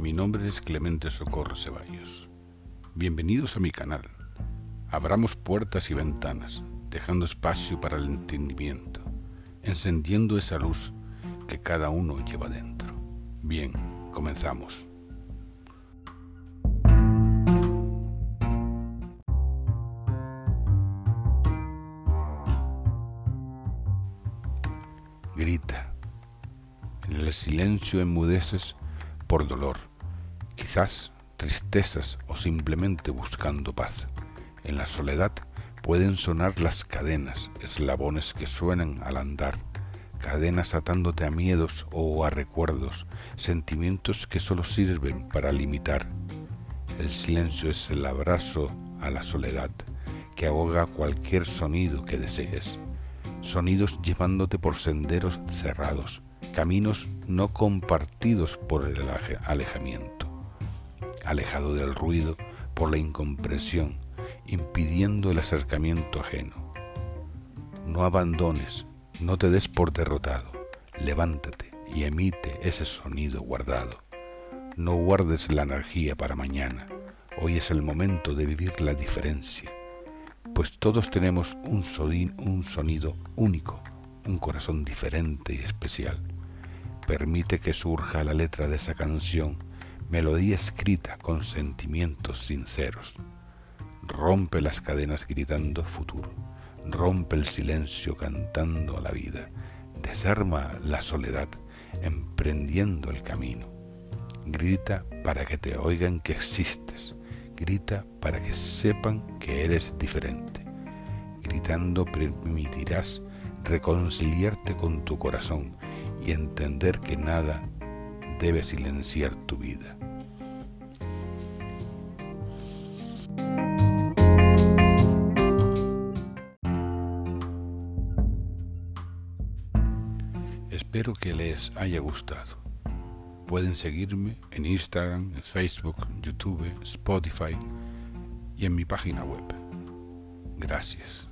mi nombre es Clemente Socorro Ceballos. Bienvenidos a mi canal. Abramos puertas y ventanas, dejando espacio para el entendimiento, encendiendo esa luz que cada uno lleva dentro. Bien, comenzamos. Grita. En el silencio enmudeces por dolor, quizás tristezas o simplemente buscando paz. En la soledad pueden sonar las cadenas, eslabones que suenan al andar, cadenas atándote a miedos o a recuerdos, sentimientos que solo sirven para limitar. El silencio es el abrazo a la soledad que ahoga cualquier sonido que desees, sonidos llevándote por senderos cerrados, caminos no compartidos por el alejamiento, alejado del ruido por la incomprensión, impidiendo el acercamiento ajeno. No abandones, no te des por derrotado, levántate y emite ese sonido guardado. No guardes la energía para mañana, hoy es el momento de vivir la diferencia, pues todos tenemos un, un sonido único, un corazón diferente y especial permite que surja la letra de esa canción, melodía escrita con sentimientos sinceros. Rompe las cadenas gritando futuro, rompe el silencio cantando a la vida, desarma la soledad emprendiendo el camino. Grita para que te oigan que existes, grita para que sepan que eres diferente. Gritando permitirás reconciliarte con tu corazón y entender que nada debe silenciar tu vida. Espero que les haya gustado. Pueden seguirme en Instagram, Facebook, YouTube, Spotify y en mi página web. Gracias.